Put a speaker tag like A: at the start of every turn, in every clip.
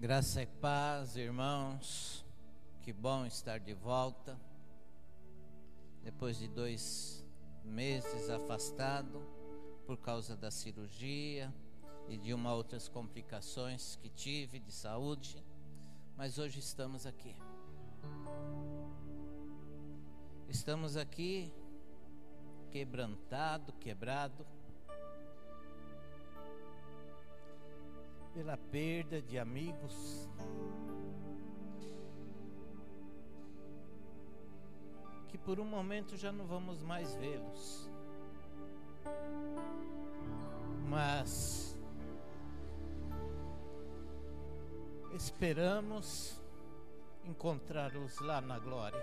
A: Graça e paz, irmãos. Que bom estar de volta. Depois de dois meses afastado por causa da cirurgia e de uma outras complicações que tive de saúde, mas hoje estamos aqui. Estamos aqui quebrantado, quebrado pela perda de amigos que por um momento já não vamos mais vê-los. Mas esperamos encontrá-los lá na glória.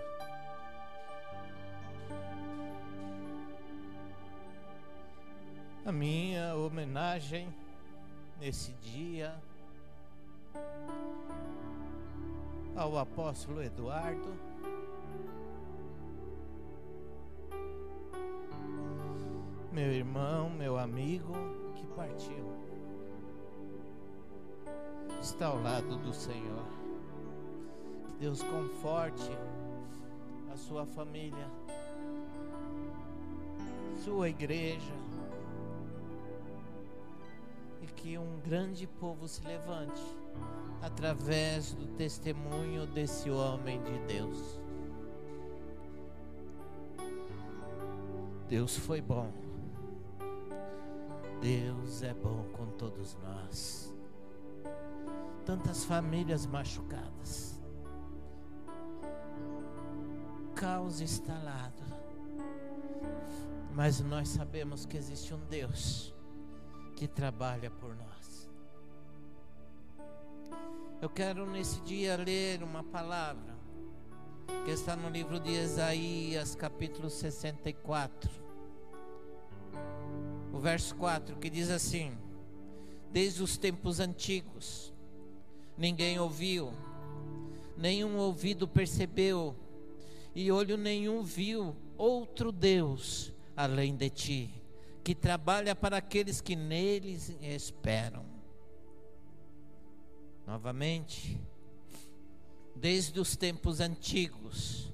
A: A minha homenagem nesse dia ao apóstolo Eduardo. Meu irmão, meu amigo que partiu, está ao lado do Senhor. Que Deus conforte a sua família, sua igreja que um grande povo se levante através do testemunho desse homem de Deus. Deus foi bom. Deus é bom com todos nós. Tantas famílias machucadas. Caos instalado. Mas nós sabemos que existe um Deus que trabalha por nós. Eu quero nesse dia ler uma palavra que está no livro de Isaías, capítulo 64. O verso 4 que diz assim: Desde os tempos antigos, ninguém ouviu, nenhum ouvido percebeu, e olho nenhum viu outro Deus além de ti que trabalha para aqueles que neles esperam. Novamente, desde os tempos antigos,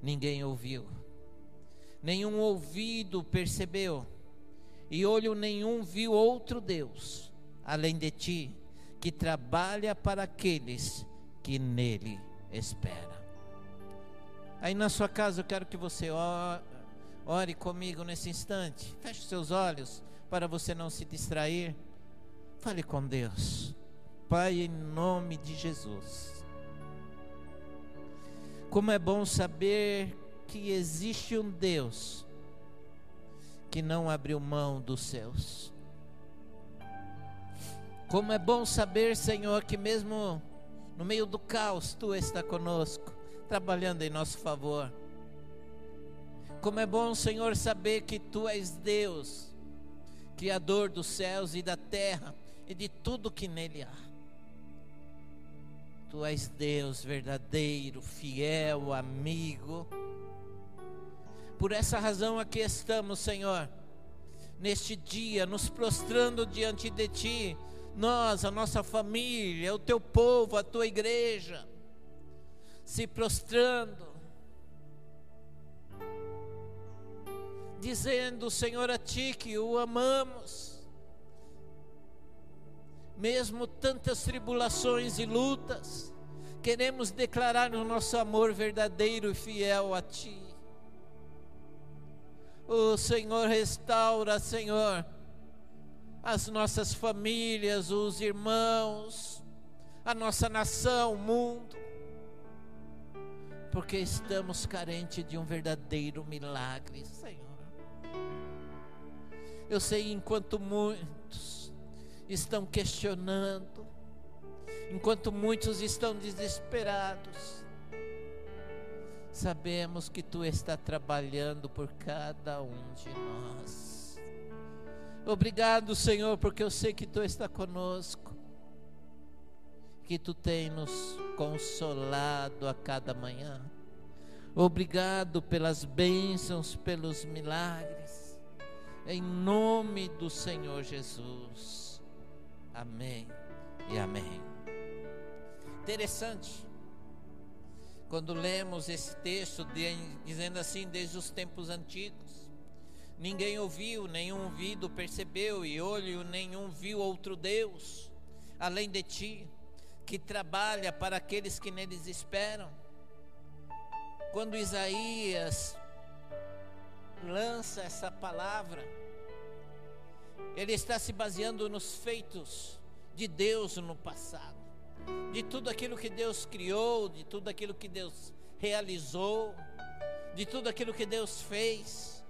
A: ninguém ouviu, nenhum ouvido percebeu, e olho nenhum viu outro Deus, além de ti, que trabalha para aqueles que nele esperam. Aí na sua casa eu quero que você Ore comigo nesse instante. Feche seus olhos para você não se distrair. Fale com Deus. Pai, em nome de Jesus. Como é bom saber que existe um Deus que não abriu mão dos seus. Como é bom saber, Senhor, que mesmo no meio do caos, Tu está conosco, trabalhando em nosso favor. Como é bom, Senhor, saber que Tu és Deus, Criador dos céus e da terra e de tudo que nele há. Tu és Deus verdadeiro, fiel, amigo. Por essa razão aqui estamos, Senhor, neste dia, nos prostrando diante de Ti, nós, a nossa família, o Teu povo, a Tua igreja, se prostrando, dizendo, Senhor, a Ti que o amamos, mesmo tantas tribulações e lutas, queremos declarar o nosso amor verdadeiro e fiel a Ti. O Senhor restaura, Senhor, as nossas famílias, os irmãos, a nossa nação, o mundo, porque estamos carentes de um verdadeiro milagre, Senhor. Eu sei enquanto muitos estão questionando, enquanto muitos estão desesperados, sabemos que tu está trabalhando por cada um de nós. Obrigado, Senhor, porque eu sei que tu está conosco, que tu tem nos consolado a cada manhã. Obrigado pelas bênçãos, pelos milagres em nome do Senhor Jesus. Amém e amém. Interessante. Quando lemos esse texto de, dizendo assim, desde os tempos antigos, ninguém ouviu, nenhum ouvido percebeu, e olho nenhum viu outro Deus, além de ti, que trabalha para aqueles que neles esperam. Quando Isaías lança essa palavra, ele está se baseando nos feitos de Deus no passado, de tudo aquilo que Deus criou, de tudo aquilo que Deus realizou, de tudo aquilo que Deus fez.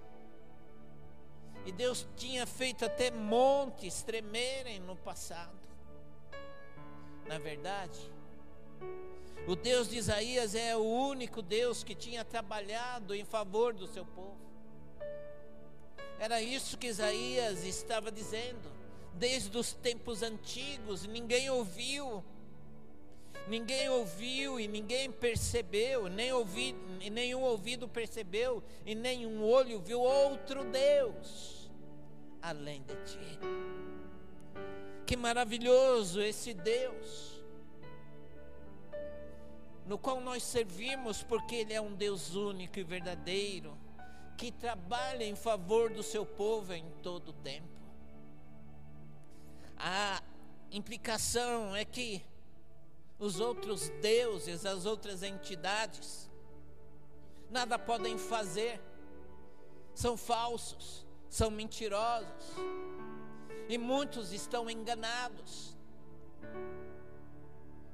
A: E Deus tinha feito até montes tremerem no passado. Na verdade, o Deus de Isaías é o único Deus que tinha trabalhado em favor do seu povo. Era isso que Isaías estava dizendo. Desde os tempos antigos, ninguém ouviu. Ninguém ouviu e ninguém percebeu, nem ouvi, nenhum ouvido percebeu e nenhum olho viu outro Deus além de ti. Que maravilhoso esse Deus, no qual nós servimos, porque Ele é um Deus único e verdadeiro que trabalha em favor do seu povo em todo o tempo. A implicação é que os outros deuses, as outras entidades, nada podem fazer, são falsos, são mentirosos, e muitos estão enganados,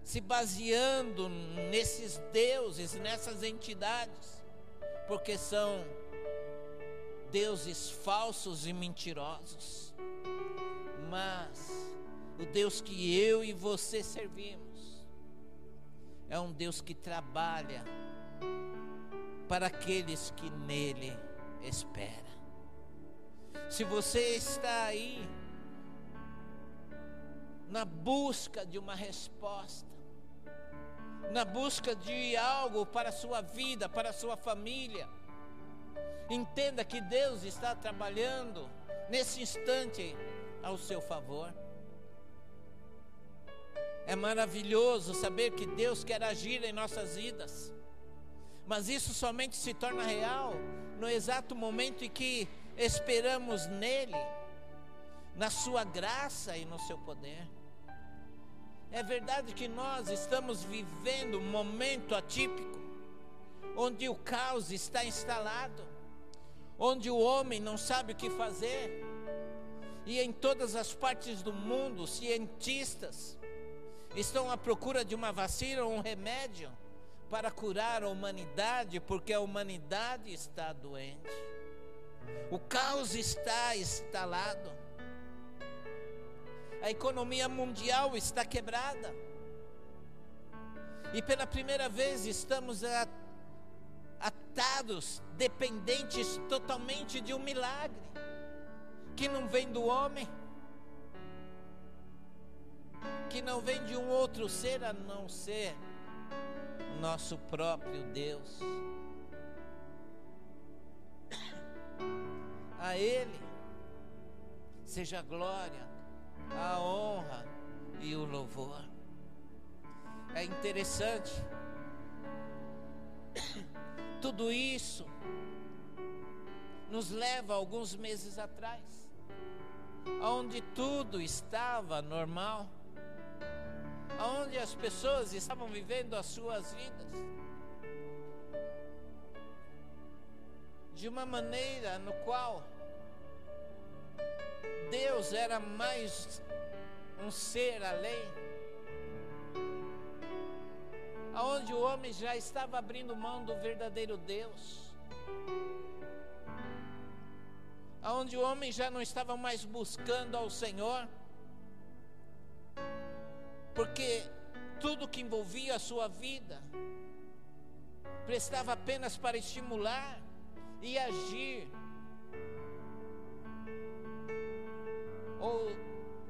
A: se baseando nesses deuses, nessas entidades, porque são deuses falsos e mentirosos. Mas o Deus que eu e você servimos é um Deus que trabalha para aqueles que nele esperam. Se você está aí na busca de uma resposta, na busca de algo para a sua vida, para a sua família, Entenda que Deus está trabalhando nesse instante ao seu favor. É maravilhoso saber que Deus quer agir em nossas vidas, mas isso somente se torna real no exato momento em que esperamos nele, na Sua graça e no Seu poder. É verdade que nós estamos vivendo um momento atípico, onde o caos está instalado onde o homem não sabe o que fazer, e em todas as partes do mundo, cientistas estão à procura de uma vacina ou um remédio para curar a humanidade, porque a humanidade está doente. O caos está instalado. A economia mundial está quebrada. E pela primeira vez estamos a dependentes totalmente de um milagre que não vem do homem, que não vem de um outro ser a não ser nosso próprio Deus. A Ele seja a glória, a honra e o louvor. É interessante tudo isso nos leva alguns meses atrás, onde tudo estava normal, onde as pessoas estavam vivendo as suas vidas. De uma maneira no qual Deus era mais um ser além aonde o homem já estava abrindo mão do verdadeiro Deus, aonde o homem já não estava mais buscando ao Senhor, porque tudo que envolvia a sua vida prestava apenas para estimular e agir, ou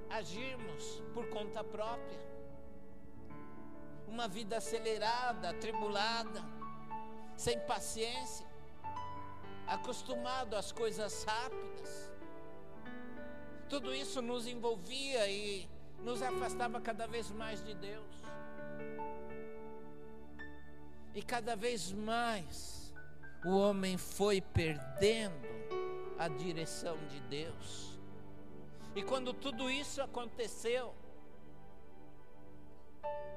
A: agirmos por conta própria uma vida acelerada, atribulada, sem paciência, acostumado às coisas rápidas. Tudo isso nos envolvia e nos afastava cada vez mais de Deus. E cada vez mais o homem foi perdendo a direção de Deus. E quando tudo isso aconteceu,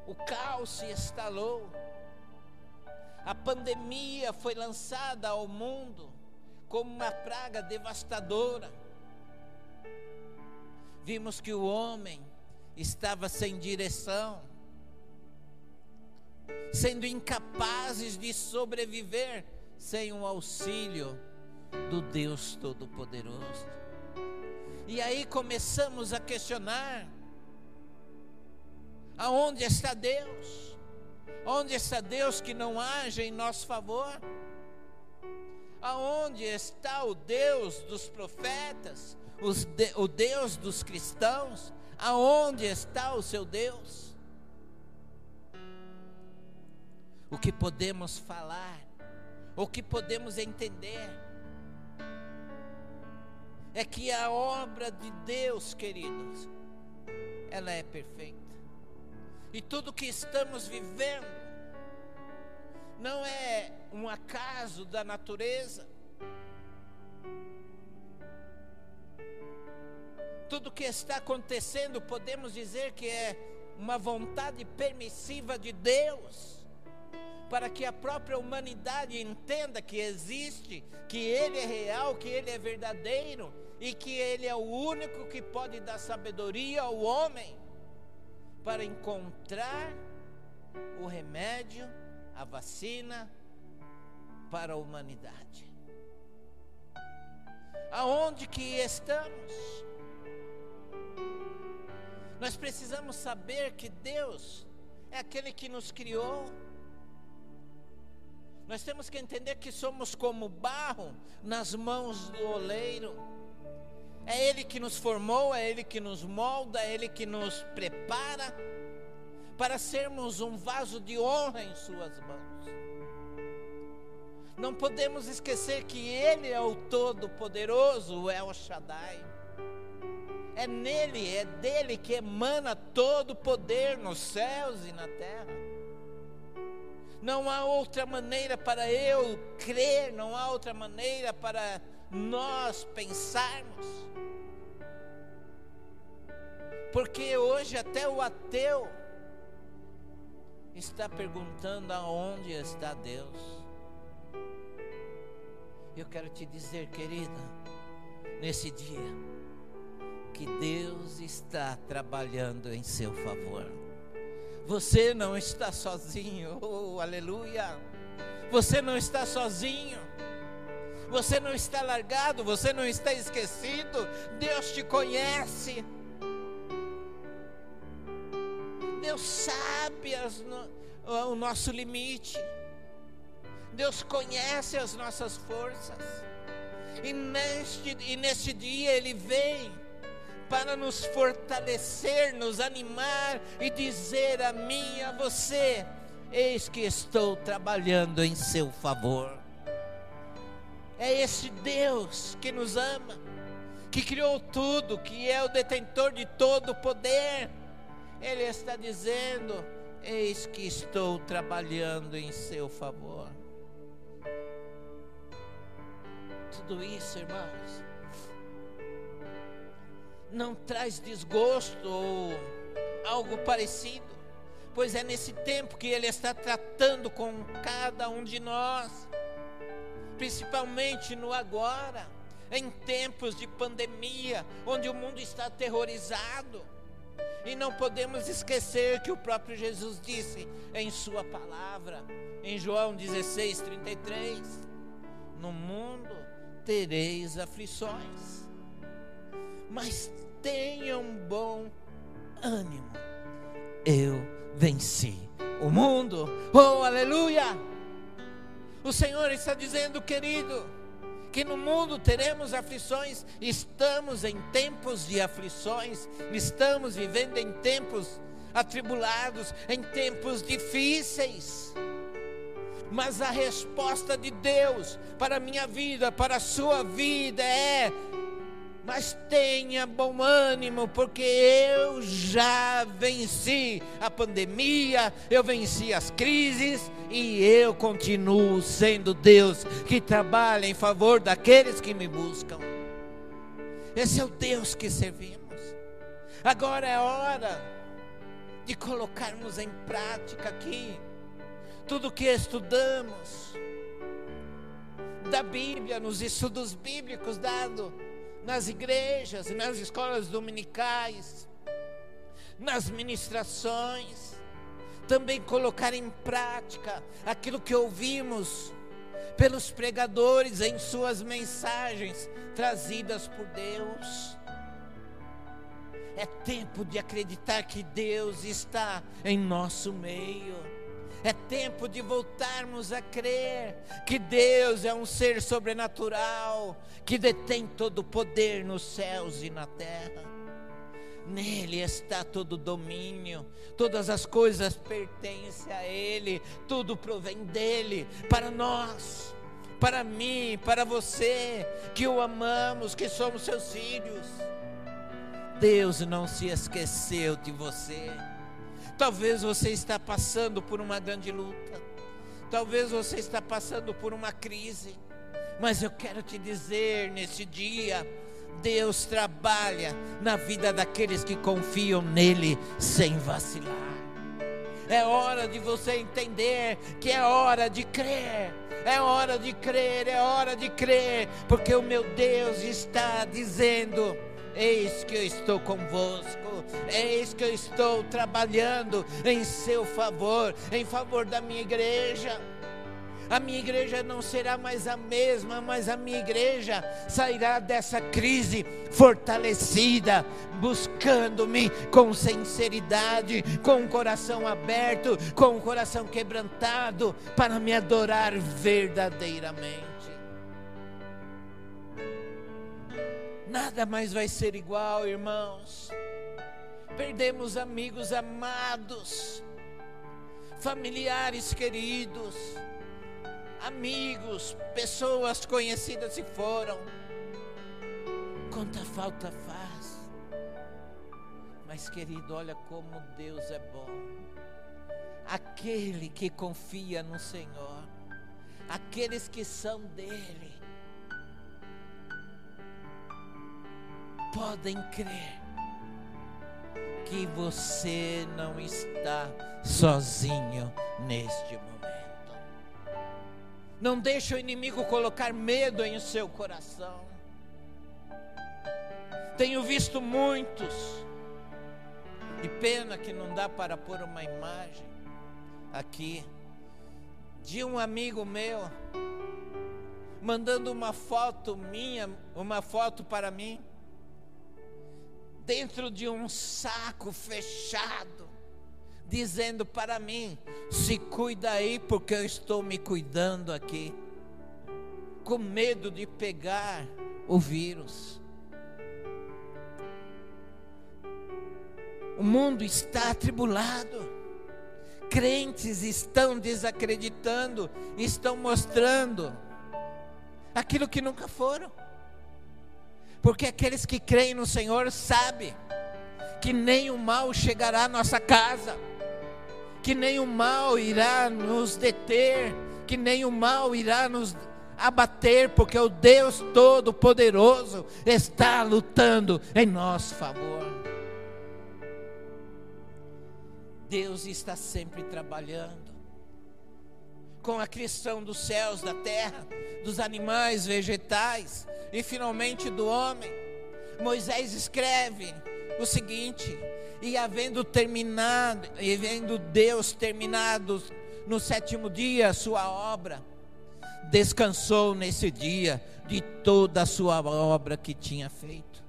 A: o caos se instalou, a pandemia foi lançada ao mundo como uma praga devastadora. Vimos que o homem estava sem direção, sendo incapazes de sobreviver sem o auxílio do Deus Todo-Poderoso. E aí começamos a questionar: aonde está Deus? Onde está Deus que não age em nosso favor? Aonde está o Deus dos profetas, de, o Deus dos cristãos? Aonde está o seu Deus? O que podemos falar, o que podemos entender, é que a obra de Deus, queridos, ela é perfeita. E tudo que estamos vivendo não é um acaso da natureza. Tudo que está acontecendo, podemos dizer que é uma vontade permissiva de Deus, para que a própria humanidade entenda que existe, que Ele é real, que Ele é verdadeiro e que Ele é o único que pode dar sabedoria ao homem para encontrar o remédio, a vacina para a humanidade. Aonde que estamos? Nós precisamos saber que Deus é aquele que nos criou. Nós temos que entender que somos como barro nas mãos do oleiro. É Ele que nos formou, é Ele que nos molda, é Ele que nos prepara para sermos um vaso de honra em Suas mãos. Não podemos esquecer que Ele é o Todo-Poderoso, o El Shaddai. É nele, é dele que emana todo o poder nos céus e na terra. Não há outra maneira para eu crer, não há outra maneira para nós pensarmos. Porque hoje até o ateu está perguntando aonde está Deus. Eu quero te dizer, querida, nesse dia, que Deus está trabalhando em seu favor. Você não está sozinho, oh, aleluia. Você não está sozinho. Você não está largado, você não está esquecido. Deus te conhece. Deus sabe as, o nosso limite. Deus conhece as nossas forças. E neste, e neste dia Ele vem para nos fortalecer, nos animar e dizer a mim e a você: Eis que estou trabalhando em seu favor. É esse Deus que nos ama, que criou tudo, que é o detentor de todo o poder ele está dizendo: Eis que estou trabalhando em seu favor. Tudo isso, irmãos, não traz desgosto ou algo parecido, pois é nesse tempo que Ele está tratando com cada um de nós, principalmente no agora, em tempos de pandemia, onde o mundo está aterrorizado. E não podemos esquecer que o próprio Jesus disse em Sua palavra, em João 16, 33: No mundo tereis aflições, mas tenham bom ânimo, eu venci o mundo, oh aleluia! O Senhor está dizendo, querido, que no mundo teremos aflições, estamos em tempos de aflições, estamos vivendo em tempos atribulados, em tempos difíceis. Mas a resposta de Deus para a minha vida, para a sua vida é: Mas tenha bom ânimo, porque eu já venci a pandemia, eu venci as crises e eu continuo sendo Deus que trabalha em favor daqueles que me buscam. Esse é o Deus que servimos. Agora é hora de colocarmos em prática aqui tudo que estudamos da Bíblia, nos estudos bíblicos dados nas igrejas, nas escolas dominicais, nas ministrações, também colocar em prática aquilo que ouvimos pelos pregadores em suas mensagens trazidas por Deus. É tempo de acreditar que Deus está em nosso meio. É tempo de voltarmos a crer que Deus é um ser sobrenatural, que detém todo o poder nos céus e na terra. Nele está todo o domínio, todas as coisas pertencem a Ele, tudo provém dele, para nós, para mim, para você, que o amamos, que somos seus filhos. Deus não se esqueceu de você. Talvez você está passando por uma grande luta. Talvez você está passando por uma crise. Mas eu quero te dizer nesse dia, Deus trabalha na vida daqueles que confiam nele sem vacilar. É hora de você entender que é hora de crer. É hora de crer, é hora de crer, porque o meu Deus está dizendo: Eis que eu estou convosco, eis que eu estou trabalhando em seu favor, em favor da minha igreja. A minha igreja não será mais a mesma, mas a minha igreja sairá dessa crise fortalecida, buscando-me com sinceridade, com o coração aberto, com o coração quebrantado, para me adorar verdadeiramente. Nada mais vai ser igual, irmãos. Perdemos amigos amados, familiares queridos, amigos, pessoas conhecidas se foram. Quanta falta faz. Mas, querido, olha como Deus é bom. Aquele que confia no Senhor, aqueles que são dele, podem crer que você não está sozinho neste momento. Não deixe o inimigo colocar medo em seu coração. Tenho visto muitos, e pena que não dá para pôr uma imagem aqui, de um amigo meu, mandando uma foto minha, uma foto para mim dentro de um saco fechado, dizendo para mim: se cuida aí, porque eu estou me cuidando aqui, com medo de pegar o vírus. O mundo está atribulado, crentes estão desacreditando, estão mostrando aquilo que nunca foram. Porque aqueles que creem no Senhor sabem que nem o mal chegará à nossa casa, que nem o mal irá nos deter, que nem o mal irá nos abater, porque o Deus Todo-Poderoso está lutando em nosso favor. Deus está sempre trabalhando com a criação dos céus, da terra, dos animais, vegetais e finalmente do homem. Moisés escreve o seguinte: e havendo terminado, e vendo Deus terminado no sétimo dia a sua obra, descansou nesse dia de toda a sua obra que tinha feito.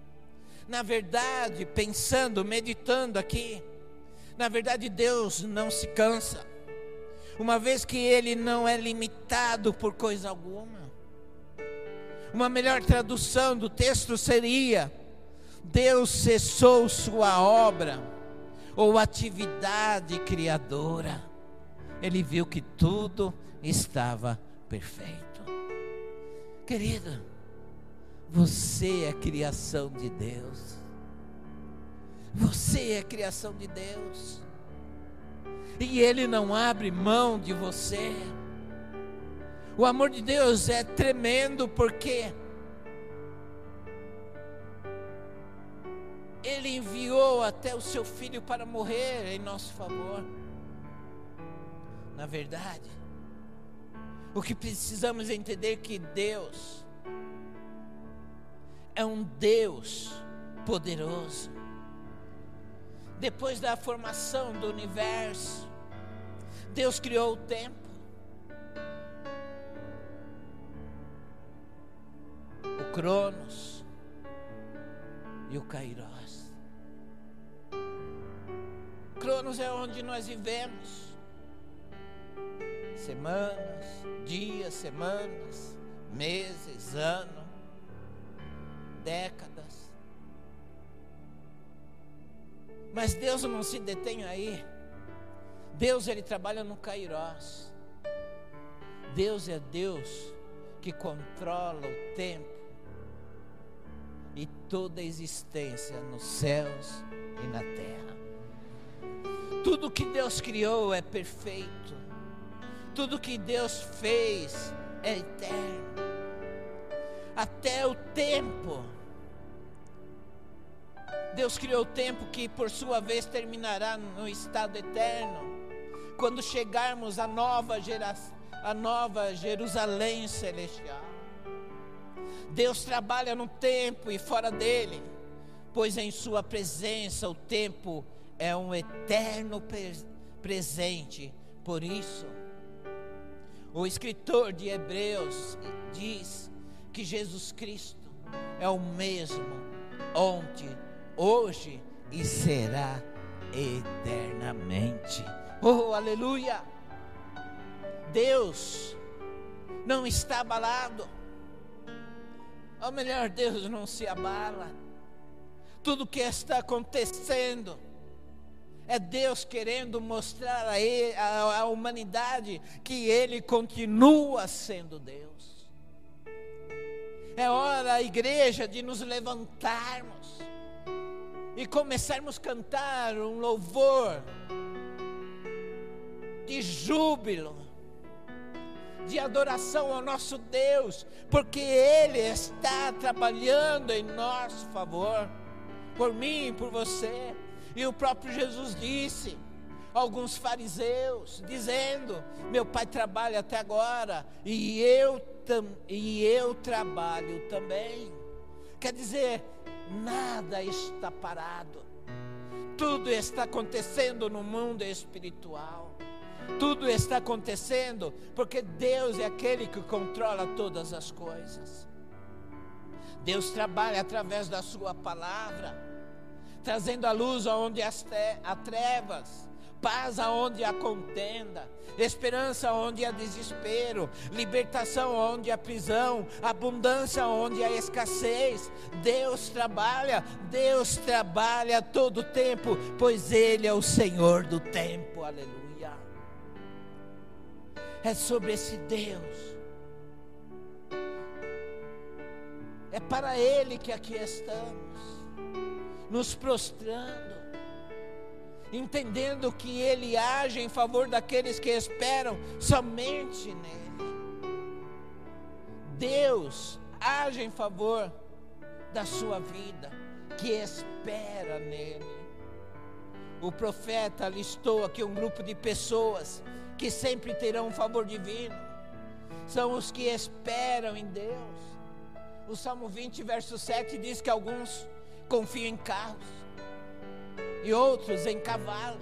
A: Na verdade, pensando, meditando aqui, na verdade Deus não se cansa uma vez que ele não é limitado por coisa alguma. Uma melhor tradução do texto seria: Deus cessou sua obra ou atividade criadora. Ele viu que tudo estava perfeito. Querida, Você é criação de Deus. Você é criação de Deus. E Ele não abre mão de você. O amor de Deus é tremendo porque Ele enviou até o seu filho para morrer em nosso favor. Na verdade, o que precisamos entender é que Deus é um Deus poderoso. Depois da formação do universo, Deus criou o tempo. O Cronos e o Kairos. Cronos é onde nós vivemos. Semanas, dias, semanas, meses, anos, décadas. Mas Deus não se detém aí. Deus ele trabalha no Kairos. Deus é Deus que controla o tempo e toda a existência nos céus e na terra. Tudo que Deus criou é perfeito. Tudo que Deus fez é eterno. Até o tempo. Deus criou o tempo que por sua vez terminará no estado eterno. Quando chegarmos à nova geração, nova Jerusalém celestial. Deus trabalha no tempo e fora dele, pois em sua presença o tempo é um eterno presente. Por isso, o escritor de Hebreus diz que Jesus Cristo é o mesmo ontem, hoje e será eternamente. Oh, aleluia! Deus não está abalado. Ou melhor, Deus não se abala. Tudo que está acontecendo é Deus querendo mostrar a, ele, a, a humanidade que Ele continua sendo Deus. É hora, a igreja, de nos levantarmos e começarmos a cantar um louvor de júbilo, de adoração ao nosso Deus, porque Ele está trabalhando em nosso favor, por mim e por você. E o próprio Jesus disse, alguns fariseus, dizendo: Meu pai trabalha até agora, e eu, tam, e eu trabalho também. Quer dizer, nada está parado, tudo está acontecendo no mundo espiritual. Tudo está acontecendo porque Deus é aquele que controla todas as coisas. Deus trabalha através da Sua palavra trazendo a luz aonde há trevas, paz aonde há contenda, esperança onde há desespero, libertação onde há prisão, abundância onde há escassez. Deus trabalha, Deus trabalha todo o tempo, pois Ele é o Senhor do tempo. Aleluia. É sobre esse Deus. É para Ele que aqui estamos nos prostrando, entendendo que Ele age em favor daqueles que esperam somente nele. Deus age em favor da sua vida, que espera nele. O profeta listou aqui um grupo de pessoas que sempre terão um favor divino, são os que esperam em Deus. O Salmo 20, verso 7 diz que alguns confiam em carros e outros em cavalos.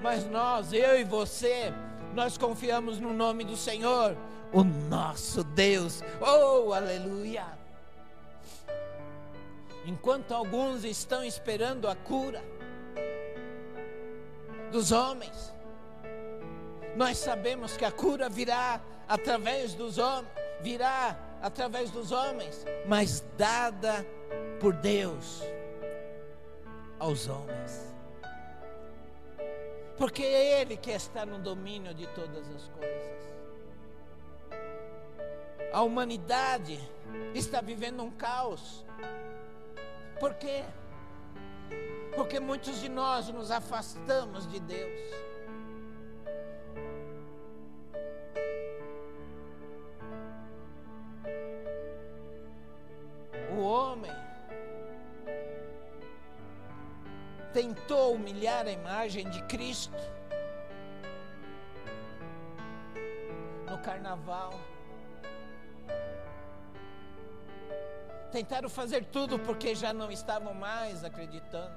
A: Mas nós, eu e você, nós confiamos no nome do Senhor, o nosso Deus. Oh, aleluia! Enquanto alguns estão esperando a cura dos homens, nós sabemos que a cura virá através dos homens, virá através dos homens, mas dada por Deus aos homens. Porque é Ele que está no domínio de todas as coisas. a humanidade está vivendo um caos. Por quê? Porque muitos de nós nos afastamos de Deus. Humilhar a imagem de Cristo no carnaval. Tentaram fazer tudo porque já não estavam mais acreditando.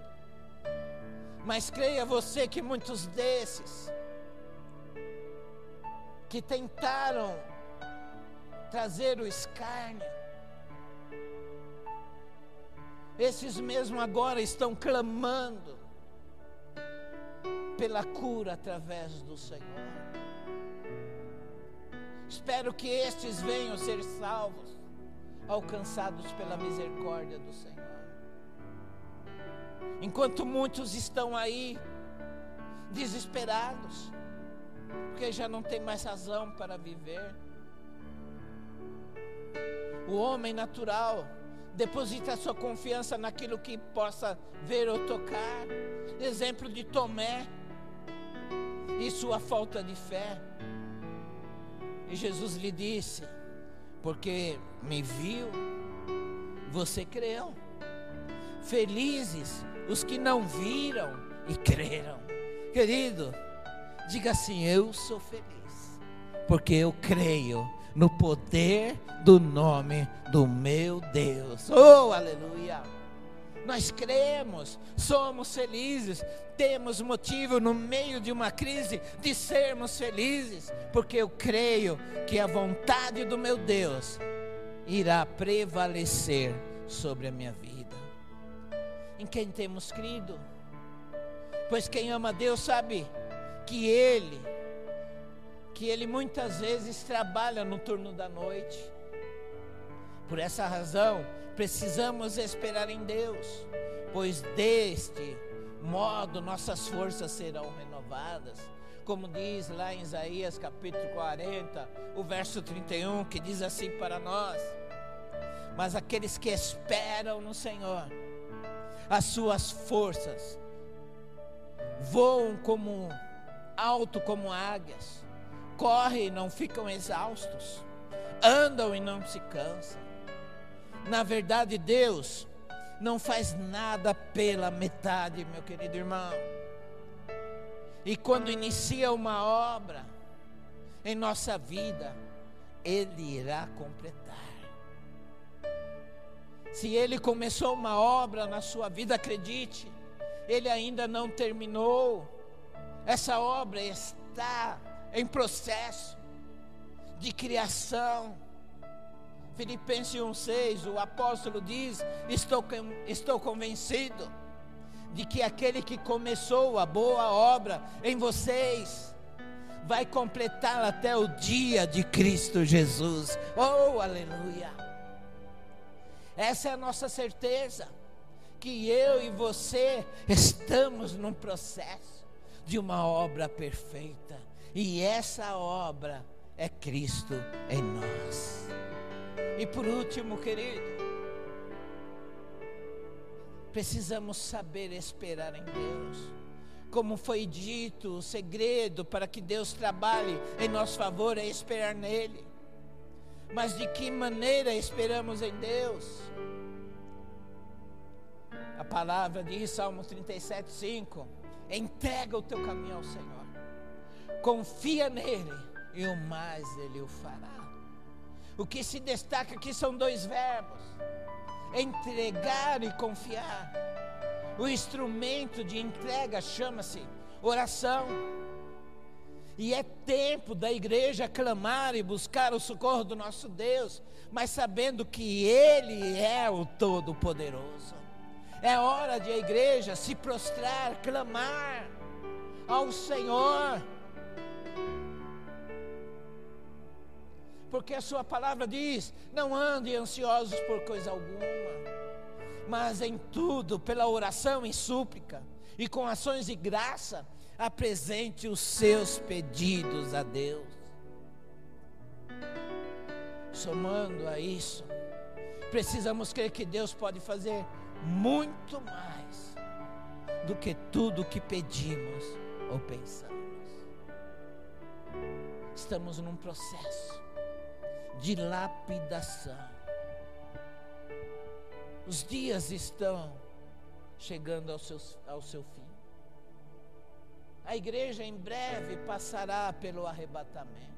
A: Mas creia você que muitos desses que tentaram trazer o escárnio, esses mesmo agora estão clamando pela cura através do Senhor. Espero que estes venham ser salvos alcançados pela misericórdia do Senhor. Enquanto muitos estão aí desesperados, porque já não tem mais razão para viver. O homem natural deposita sua confiança naquilo que possa ver ou tocar. Exemplo de Tomé e sua falta de fé. E Jesus lhe disse: porque me viu, você creu. Felizes os que não viram e creram. Querido, diga assim: Eu sou feliz, porque eu creio no poder do nome do meu Deus. Oh, aleluia! Nós cremos, somos felizes, temos motivo no meio de uma crise de sermos felizes, porque eu creio que a vontade do meu Deus irá prevalecer sobre a minha vida. Em quem temos crido? Pois quem ama Deus sabe que Ele, que Ele muitas vezes trabalha no turno da noite. Por essa razão, precisamos esperar em Deus, pois deste modo nossas forças serão renovadas. Como diz lá em Isaías capítulo 40, o verso 31, que diz assim para nós: Mas aqueles que esperam no Senhor, as suas forças voam como alto como águias, correm e não ficam exaustos, andam e não se cansam. Na verdade, Deus não faz nada pela metade, meu querido irmão. E quando inicia uma obra em nossa vida, Ele irá completar. Se Ele começou uma obra na sua vida, acredite, Ele ainda não terminou. Essa obra está em processo de criação. Filipenses 1,6, o apóstolo diz: estou, estou convencido de que aquele que começou a boa obra em vocês, vai completá-la até o dia de Cristo Jesus. Oh, aleluia! Essa é a nossa certeza, que eu e você estamos num processo de uma obra perfeita, e essa obra é Cristo em nós. E por último, querido, precisamos saber esperar em Deus. Como foi dito, o segredo para que Deus trabalhe em nosso favor é esperar nele. Mas de que maneira esperamos em Deus? A palavra diz, Salmo 37, 5: entrega o teu caminho ao Senhor, confia nele, e o mais ele o fará. O que se destaca aqui são dois verbos: entregar e confiar. O instrumento de entrega chama-se oração. E é tempo da igreja clamar e buscar o socorro do nosso Deus, mas sabendo que Ele é o Todo-Poderoso. É hora de a igreja se prostrar, clamar ao Senhor porque a sua palavra diz: não andem ansiosos por coisa alguma, mas em tudo, pela oração e súplica, e com ações de graça, apresente os seus pedidos a Deus. somando a isso, precisamos crer que Deus pode fazer muito mais do que tudo que pedimos ou pensamos. Estamos num processo de lapidação. Os dias estão chegando ao seu, ao seu fim. A igreja em breve passará pelo arrebatamento.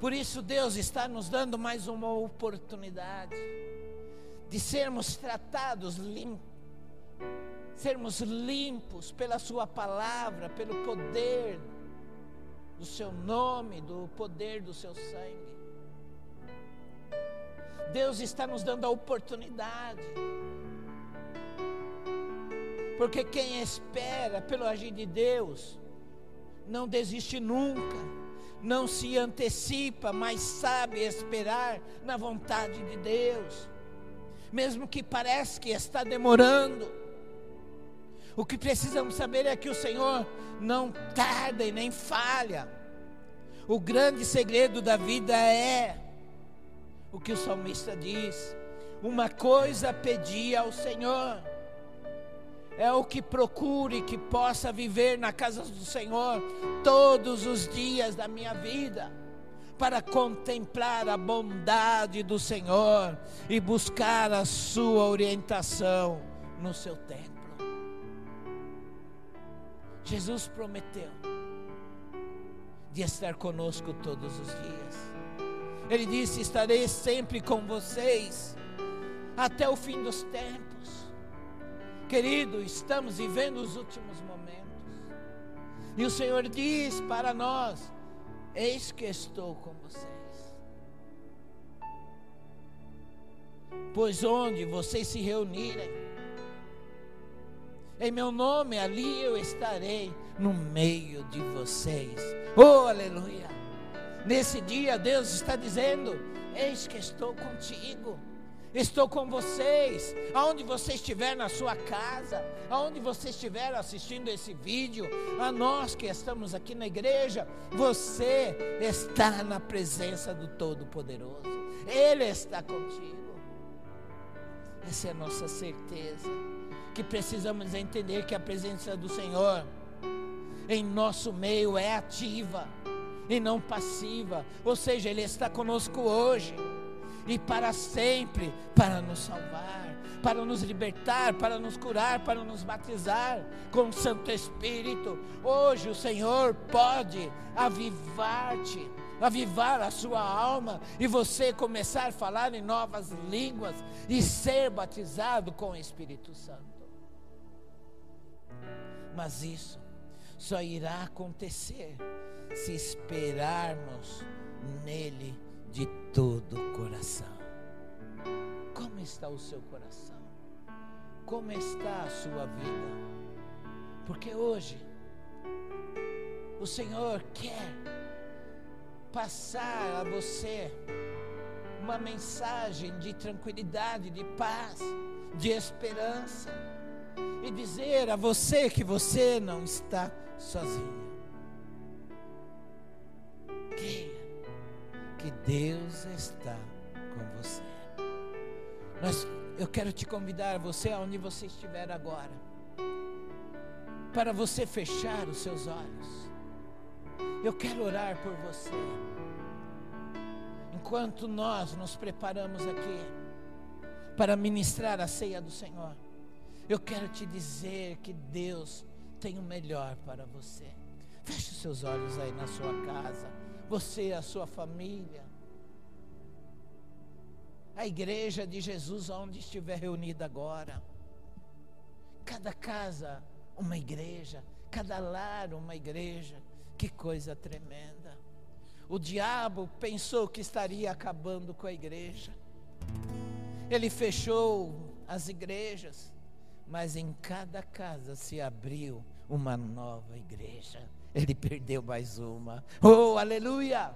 A: Por isso, Deus está nos dando mais uma oportunidade de sermos tratados limpos, sermos limpos pela Sua palavra, pelo poder do Seu nome, do poder do Seu sangue. Deus está nos dando a oportunidade. Porque quem espera pelo agir de Deus, não desiste nunca, não se antecipa, mas sabe esperar na vontade de Deus, mesmo que pareça que está demorando. O que precisamos saber é que o Senhor não tarda e nem falha. O grande segredo da vida é o que o salmista diz: uma coisa pedi ao Senhor é o que procure que possa viver na casa do Senhor todos os dias da minha vida, para contemplar a bondade do Senhor e buscar a sua orientação no seu templo. Jesus prometeu de estar conosco todos os dias. Ele disse: Estarei sempre com vocês até o fim dos tempos. Querido, estamos vivendo os últimos momentos. E o Senhor diz para nós: Eis que estou com vocês. Pois onde vocês se reunirem, em meu nome, ali eu estarei no meio de vocês. Oh, aleluia! Nesse dia, Deus está dizendo: Eis que estou contigo. Estou com vocês, aonde você estiver na sua casa, aonde você estiver assistindo esse vídeo, a nós que estamos aqui na igreja, você está na presença do Todo-Poderoso, Ele está contigo. Essa é a nossa certeza, que precisamos entender que a presença do Senhor em nosso meio é ativa e não passiva, ou seja, Ele está conosco hoje e para sempre para nos salvar, para nos libertar, para nos curar, para nos batizar com o Santo Espírito. Hoje o Senhor pode avivar-te, avivar a sua alma e você começar a falar em novas línguas e ser batizado com o Espírito Santo. Mas isso só irá acontecer se esperarmos nele de todo o coração. Como está o seu coração? Como está a sua vida? Porque hoje o Senhor quer passar a você uma mensagem de tranquilidade, de paz, de esperança e dizer a você que você não está sozinho. Creia que Deus está com você. Nós, eu quero te convidar, você aonde você estiver agora, para você fechar os seus olhos. Eu quero orar por você. Enquanto nós nos preparamos aqui para ministrar a ceia do Senhor, eu quero te dizer que Deus tem o melhor para você. Feche os seus olhos aí na sua casa você a sua família. A igreja de Jesus, onde estiver reunida agora. Cada casa, uma igreja. Cada lar, uma igreja. Que coisa tremenda. O diabo pensou que estaria acabando com a igreja. Ele fechou as igrejas, mas em cada casa se abriu uma nova igreja ele perdeu mais uma. Oh, aleluia!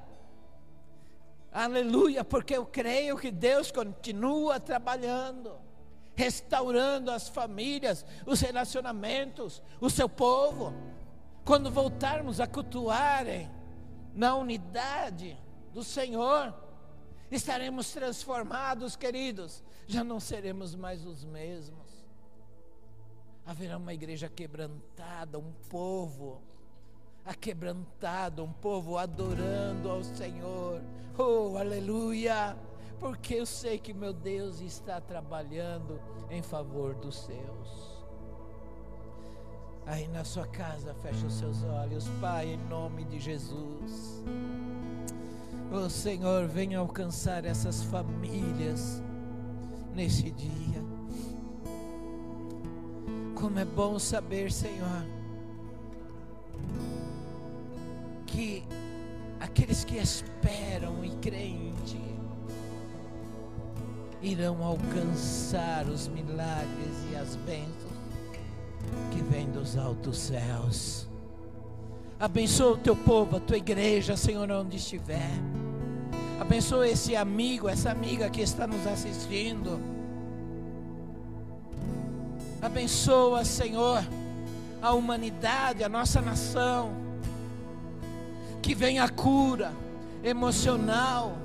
A: Aleluia, porque eu creio que Deus continua trabalhando, restaurando as famílias, os relacionamentos, o seu povo. Quando voltarmos a cultuarem na unidade do Senhor, estaremos transformados, queridos, já não seremos mais os mesmos. Haverá uma igreja quebrantada, um povo aquebrantado, um povo adorando ao Senhor. Oh, aleluia! Porque eu sei que meu Deus está trabalhando em favor dos seus. Aí na sua casa, fecha os seus olhos, Pai, em nome de Jesus. Oh Senhor, venha alcançar essas famílias nesse dia. Como é bom saber, Senhor, que aqueles que esperam e creem em Ti irão alcançar os milagres e as bênçãos que vêm dos altos céus. Abençoa o teu povo, a tua igreja, Senhor, onde estiver. Abençoa esse amigo, essa amiga que está nos assistindo. Abençoa, Senhor, a humanidade, a nossa nação. Que venha a cura emocional,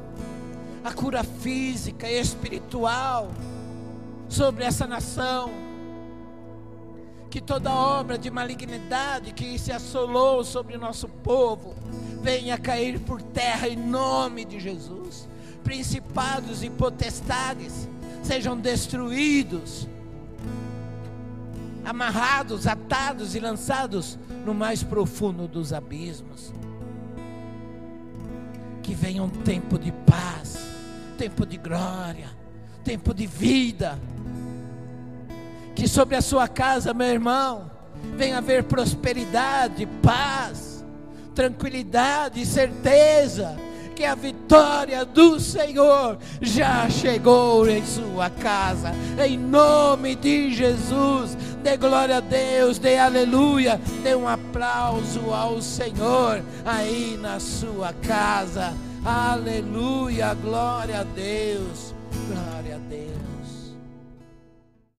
A: a cura física e espiritual sobre essa nação que toda obra de malignidade que se assolou sobre o nosso povo venha cair por terra em nome de Jesus. Principados e potestades sejam destruídos, amarrados, atados e lançados no mais profundo dos abismos. Que venha um tempo de paz, tempo de glória, tempo de vida que sobre a sua casa, meu irmão, venha haver prosperidade, paz, tranquilidade e certeza que a vitória do Senhor já chegou em sua casa. Em nome de Jesus, dê glória a Deus, dê aleluia, dê um aplauso ao Senhor aí na sua casa. Aleluia, glória a Deus, glória a Deus.